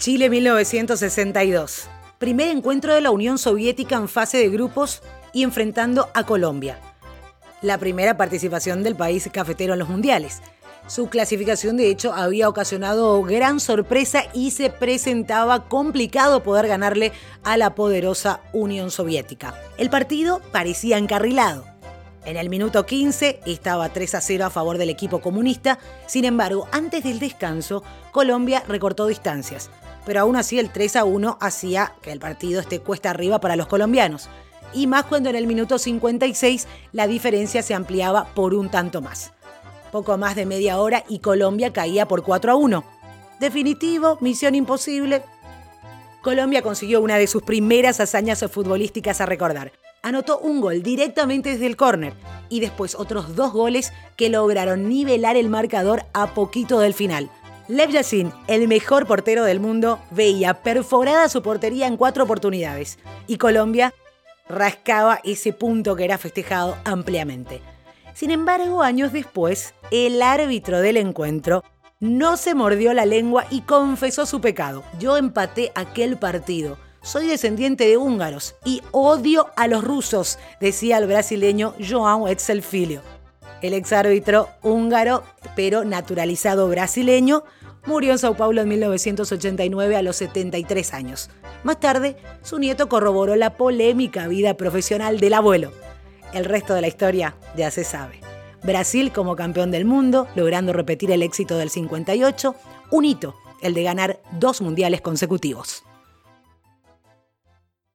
Chile 1962. Primer encuentro de la Unión Soviética en fase de grupos y enfrentando a Colombia. La primera participación del país cafetero en los mundiales. Su clasificación de hecho había ocasionado gran sorpresa y se presentaba complicado poder ganarle a la poderosa Unión Soviética. El partido parecía encarrilado. En el minuto 15 estaba 3 a 0 a favor del equipo comunista, sin embargo, antes del descanso, Colombia recortó distancias, pero aún así el 3 a 1 hacía que el partido esté cuesta arriba para los colombianos, y más cuando en el minuto 56 la diferencia se ampliaba por un tanto más poco más de media hora y Colombia caía por 4 a 1. Definitivo, misión imposible. Colombia consiguió una de sus primeras hazañas futbolísticas a recordar. Anotó un gol directamente desde el córner y después otros dos goles que lograron nivelar el marcador a poquito del final. Lev Yassin, el mejor portero del mundo, veía perforada su portería en cuatro oportunidades y Colombia rascaba ese punto que era festejado ampliamente. Sin embargo, años después, el árbitro del encuentro no se mordió la lengua y confesó su pecado. Yo empaté aquel partido. Soy descendiente de húngaros y odio a los rusos, decía el brasileño João Etzel Filho. El exárbitro húngaro, pero naturalizado brasileño, murió en Sao Paulo en 1989 a los 73 años. Más tarde, su nieto corroboró la polémica vida profesional del abuelo. El resto de la historia ya se sabe. Brasil como campeón del mundo, logrando repetir el éxito del 58, un hito, el de ganar dos mundiales consecutivos.